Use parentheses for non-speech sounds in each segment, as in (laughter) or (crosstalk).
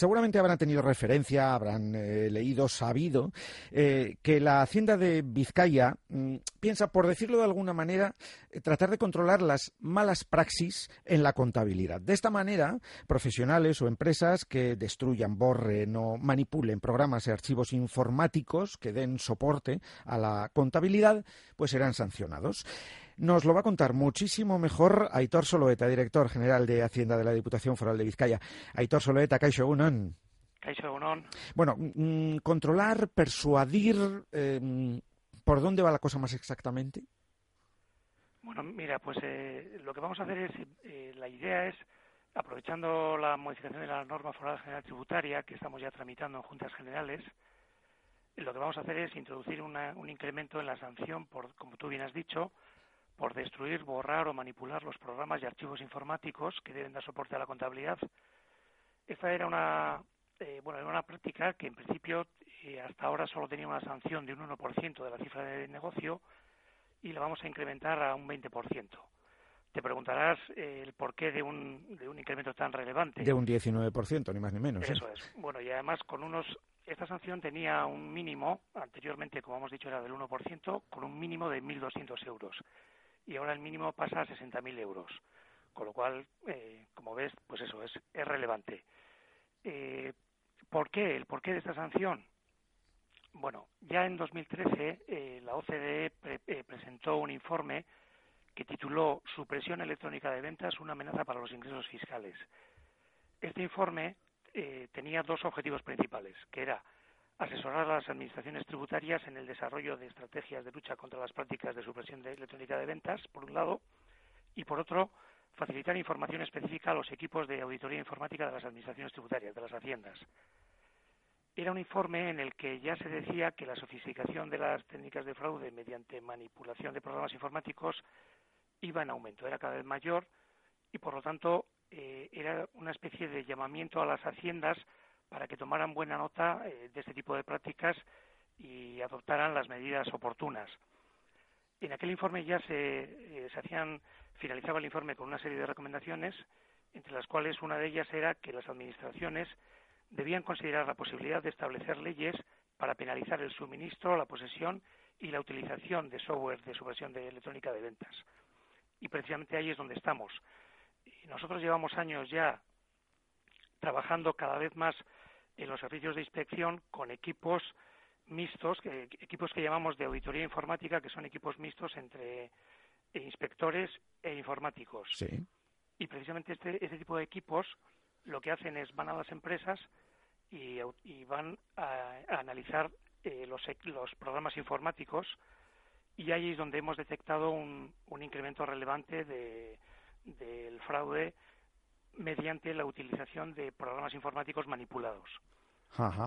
seguramente habrán tenido referencia, habrán eh, leído, sabido eh, que la Hacienda de Vizcaya mm, piensa, por decirlo de alguna manera, eh, tratar de controlar las malas praxis en la contabilidad. De esta manera, profesionales o empresas que destruyan, borren o manipulen programas y archivos informáticos que den soporte a la contabilidad, pues serán sancionados. Nos lo va a contar muchísimo mejor Aitor Soloeta, director general de Hacienda de la Diputación Foral de Vizcaya. Aitor Soloeta, Caixo Unon. Caixo Unon. Bueno, mm, controlar, persuadir, em, ¿por dónde va la cosa más exactamente? Bueno, mira, pues eh, lo que vamos a hacer es, eh, la idea es, aprovechando la modificación de la norma foral general tributaria que estamos ya tramitando en juntas generales, lo que vamos a hacer es introducir un incremento en la sanción por, como tú bien has dicho, por destruir, borrar o manipular los programas y archivos informáticos que deben dar soporte a la contabilidad. Esta era una, eh, bueno, era una práctica que en principio eh, hasta ahora solo tenía una sanción de un 1% de la cifra de negocio y la vamos a incrementar a un 20%. Te preguntarás eh, el porqué de un, de un incremento tan relevante. De un 19%, ni más ni menos. Eso es. Bueno, y además con unos esta sanción tenía un mínimo, anteriormente, como hemos dicho, era del 1%, con un mínimo de 1.200 euros y ahora el mínimo pasa a 60.000 euros. Con lo cual, eh, como ves, pues eso es, relevante. Eh, ¿Por qué? ¿El porqué de esta sanción? Bueno, ya en 2013 eh, la OCDE presentó un informe que tituló Supresión electrónica de ventas, una amenaza para los ingresos fiscales. Este informe tenía dos objetivos principales, que era asesorar a las administraciones tributarias en el desarrollo de estrategias de lucha contra las prácticas de supresión electrónica de ventas, por un lado, y por otro, facilitar información específica a los equipos de auditoría informática de las administraciones tributarias, de las haciendas. Era un informe en el que ya se decía que la sofisticación de las técnicas de fraude mediante manipulación de programas informáticos iba en aumento, era cada vez mayor y, por lo tanto, eh, era una especie de llamamiento a las haciendas para que tomaran buena nota eh, de este tipo de prácticas y adoptaran las medidas oportunas. En aquel informe ya se, eh, se hacían, finalizaba el informe con una serie de recomendaciones, entre las cuales una de ellas era que las administraciones debían considerar la posibilidad de establecer leyes para penalizar el suministro, la posesión y la utilización de software de supresión de electrónica de ventas. Y precisamente ahí es donde estamos. Nosotros llevamos años ya trabajando cada vez más en los servicios de inspección con equipos mixtos, equipos que llamamos de auditoría informática, que son equipos mixtos entre inspectores e informáticos. Y precisamente este, este tipo de equipos lo que hacen es van a las empresas y, van a, analizar eh, los, los programas informáticos y ahí es donde hemos detectado un, un incremento relevante de, del fraude mediante la utilización de programas informáticos manipulados.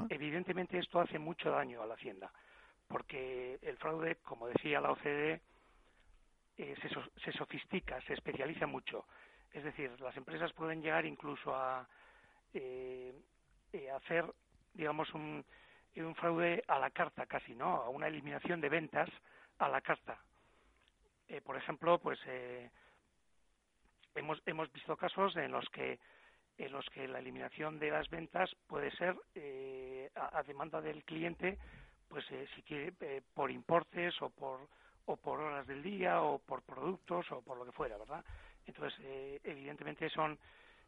Evidentemente esto hace mucho daño a la Hacienda, porque el fraude, como decía la OCDE, eh, se, sofistica, se especializa mucho. Es decir, las empresas pueden llegar incluso a eh, eh, hacer, digamos, un, un fraude a la carta casi, ¿no? A una eliminación de ventas a la carta. por ejemplo, pues hemos, hemos visto casos en los que en los que la eliminación de las ventas puede ser eh, a, demanda del cliente, pues eh, si quiere eh, por importes o por o por horas del día o por productos o por lo que fuera, ¿verdad? Entonces, evidentemente son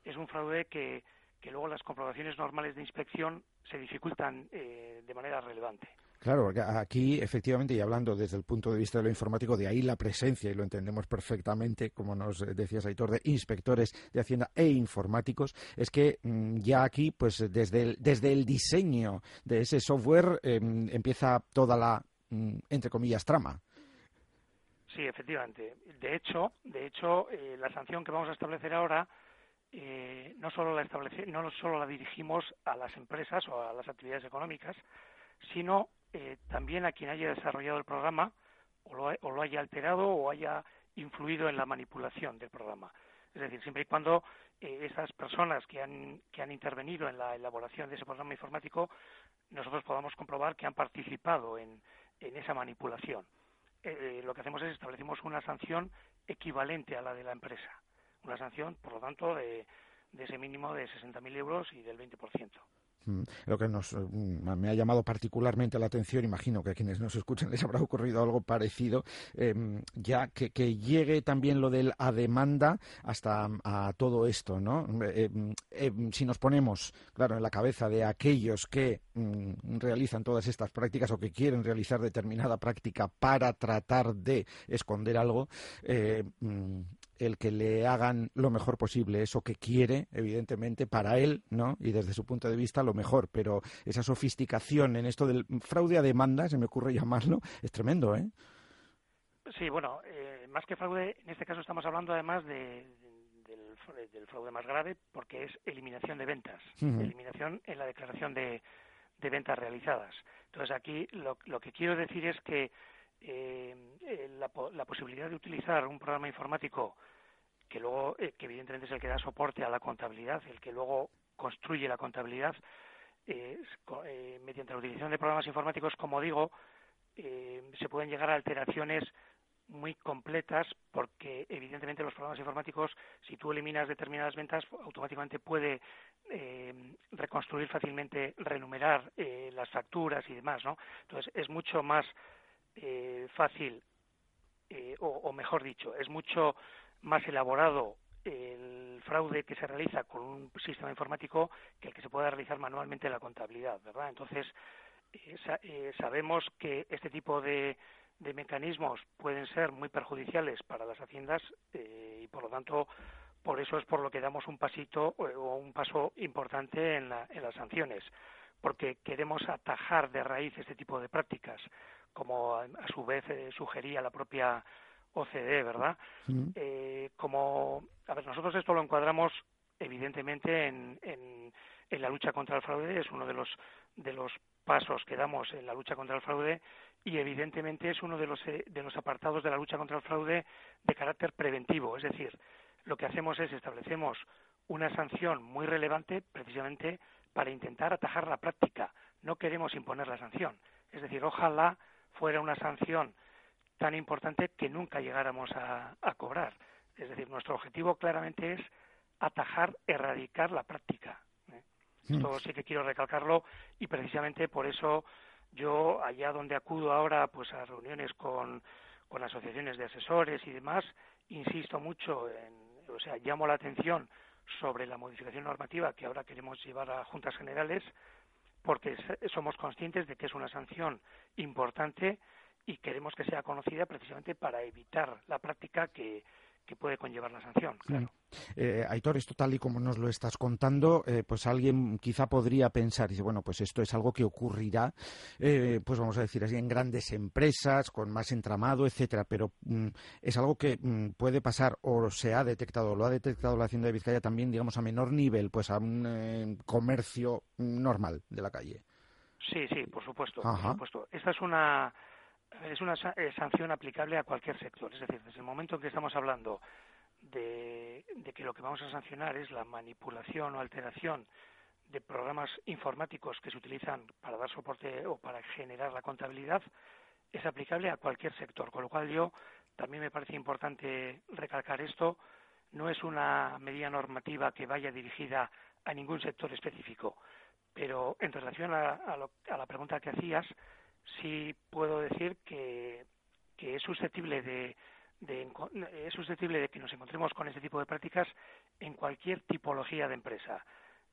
es un fraude que, que luego las comprobaciones normales de inspección se dificultan de manera relevante. Claro, porque aquí efectivamente, y hablando desde el punto de vista de lo informático, de ahí la presencia, y lo entendemos perfectamente, como nos decías, Aitor, de inspectores de Hacienda e informáticos, es que mm, ya aquí, pues desde el, desde el diseño de ese software em, empieza toda la, mm, entre comillas, trama. Sí, efectivamente. De hecho, de hecho, eh, la sanción que vamos a establecer ahora eh, no solo la establece, no solo la dirigimos a las empresas o a las actividades económicas, sino eh, también a quien haya desarrollado el programa o lo, haya alterado o haya influido en la manipulación del programa. Es decir, siempre y cuando eh, esas personas que han, que han intervenido en la elaboración de ese programa informático, nosotros podamos comprobar que han participado en, en esa manipulación. Eh, lo que hacemos es establecemos una sanción equivalente a la de la empresa. Una sanción, por lo tanto, de, de ese mínimo de 60.000 euros y del 20%. Mm, lo que nos, mm, me ha llamado particularmente la atención, imagino que a quienes nos escuchan les habrá ocurrido algo parecido, em, ya que, llegue también lo del a demanda hasta a todo esto, ¿no? Em, em, si nos ponemos, claro, en la cabeza de aquellos que mm, realizan todas estas prácticas o que quieren realizar determinada práctica para tratar de esconder algo, eh, el que le hagan lo mejor posible eso que quiere, evidentemente, para él, ¿no? Y desde su punto de vista lo mejor, pero esa sofisticación en esto del fraude a demanda, se me ocurre llamarlo, es tremendo, ¿eh? Sí, bueno, eh, más que fraude, en este caso estamos hablando además de, del, fraude más grave porque es eliminación de ventas, eliminación en la declaración de, de ventas realizadas. Entonces aquí lo, lo que quiero decir es que eh, eh, la, la, posibilidad de utilizar un programa informático que luego, eh, que evidentemente es el que da soporte a la contabilidad, el que luego construye la contabilidad, eh, mediante la utilización de programas informáticos, como digo, se pueden llegar a alteraciones muy completas porque evidentemente los programas informáticos si tú eliminas determinadas ventas automáticamente puede reconstruir fácilmente renumerar las facturas y demás no entonces es mucho más eh, fácil, eh, o, mejor dicho, es mucho más elaborado el fraude que se realiza con un sistema informático que el que se pueda realizar manualmente en la contabilidad, ¿verdad? Entonces, eh, sabemos que este tipo de, de, mecanismos pueden ser muy perjudiciales para las haciendas y, por lo tanto, por eso es por lo que damos un pasito o un paso importante en, en las sanciones, porque queremos atajar de raíz este tipo de prácticas como a, su vez eh, sugería la propia OCDE, ¿verdad? Eh, como, a ver, nosotros esto lo encuadramos evidentemente en, en, en, la lucha contra el fraude, es uno de los, de los pasos que damos en la lucha contra el fraude y evidentemente es uno de los, eh, de los apartados de la lucha contra el fraude de carácter preventivo, es decir, lo que hacemos es establecemos una sanción muy relevante precisamente para intentar atajar la práctica. No queremos imponer la sanción. Es decir, ojalá fuera una sanción tan importante que nunca llegáramos a, cobrar. Es decir, nuestro objetivo claramente es atajar, erradicar la práctica. ¿eh? Hmm. Esto sí que quiero recalcarlo y precisamente por eso yo allá donde acudo ahora pues a reuniones con, con asociaciones de asesores y demás, insisto mucho en, o sea, llamo la atención sobre la modificación normativa que ahora queremos llevar a juntas generales porque somos conscientes de que es una sanción importante y queremos que sea conocida precisamente para evitar la práctica que, que puede conllevar la sanción. Claro. Eh, Aitor, esto tal y como nos lo estás contando, eh, pues alguien quizá podría pensar, dice, bueno, pues esto es algo que ocurrirá, eh, pues vamos a decir así, en grandes empresas, con más entramado, etcétera, pero mm, es algo que mm, puede pasar o se ha detectado, lo ha detectado la Hacienda de Vizcaya también, digamos, a menor nivel, pues a un comercio normal de la calle. Sí, sí, por supuesto, por supuesto. Esta es una es una sanción aplicable a cualquier sector. Es decir, desde el momento en que estamos hablando de, que lo que vamos a sancionar es la manipulación o alteración de programas informáticos que se utilizan para dar soporte o para generar la contabilidad, es aplicable a cualquier sector. Con lo cual yo también me parece importante recalcar esto. No es una medida normativa que vaya dirigida a ningún sector específico. Pero en relación a, a la pregunta que hacías, sí puedo decir que, que es susceptible de, es susceptible de que nos encontremos con este tipo de prácticas en cualquier tipología de empresa,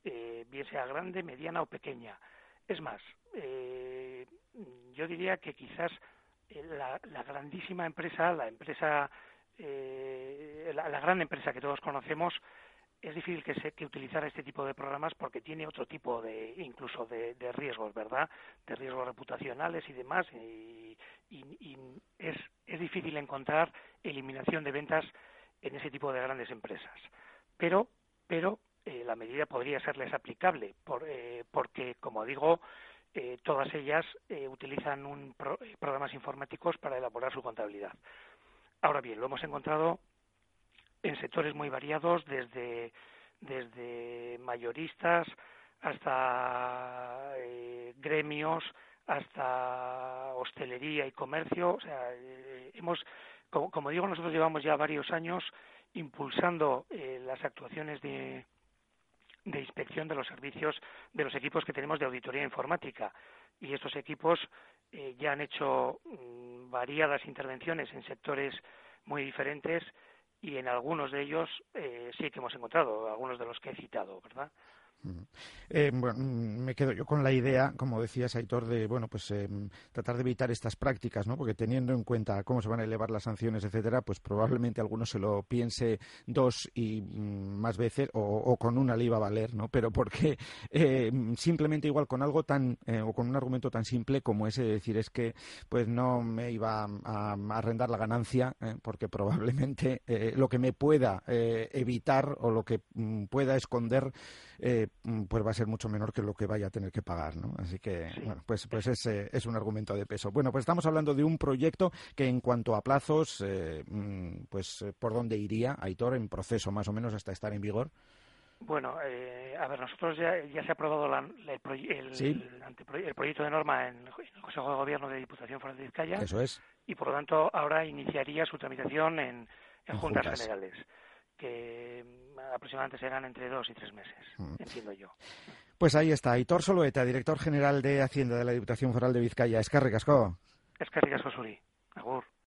eh, bien sea grande, mediana o pequeña. Es más, eh, yo diría que quizás eh, la, grandísima empresa, la empresa, la, la, gran empresa que todos conocemos, es difícil que, se, que utilizar este tipo de programas porque tiene otro tipo de incluso de, riesgos, ¿verdad? De riesgos reputacionales y demás y, es, es difícil encontrar eliminación de ventas en ese tipo de grandes empresas. Pero pero eh, la medida podría serles aplicable por, eh, porque como digo eh, todas ellas utilizan un programas informáticos para elaborar su contabilidad. Ahora bien, lo hemos encontrado en sectores muy variados, desde, desde mayoristas hasta eh, gremios, hasta hostelería y comercio. O sea, eh, hemos, como, digo, nosotros llevamos ya varios años impulsando eh, las actuaciones de de inspección de los servicios de los equipos que tenemos de auditoría informática. Y estos equipos eh, ya han hecho mm, variadas intervenciones en sectores muy diferentes y en algunos de ellos eh, sí que hemos encontrado, algunos de los que he citado, ¿verdad? Eh, bueno, mm, me quedo yo con la idea, como decías, Aitor, de bueno, pues eh, tratar de evitar estas prácticas, ¿no? Porque teniendo en cuenta cómo se van a elevar las sanciones, etcétera, pues probablemente alguno se lo piense dos y mm, más veces o, con una le iba a valer, ¿no? Pero porque (laughs) eh, simplemente igual con algo tan o con un argumento tan simple como ese de decir es que pues no me iba a, arrendar la ganancia porque probablemente lo que me pueda evitar o lo que mm, pueda esconder pues va a ser mucho menor que lo que vaya a tener que pagar, ¿no? Así que, bueno, pues, pues es, es un argumento de peso. Bueno, pues estamos hablando de un proyecto que en cuanto a plazos, eh, mm, pues eh, ¿por dónde iría, Aitor, en proceso más o menos hasta estar en vigor? Bueno, eh, a ver, nosotros ya, ya se ha aprobado el, proyecto de norma en el Consejo de Gobierno de Diputación Foral de Vizcaya. Eso es. Y por lo tanto ahora iniciaría su tramitación en, juntas, generales que aproximadamente serán entre dos y tres meses, mm. entiendo yo. Pues ahí está, Aitor Soloeta, director general de Hacienda de la Diputación Foral de Vizcaya. Escarri Casco. Escarri Casco Suri. Agur.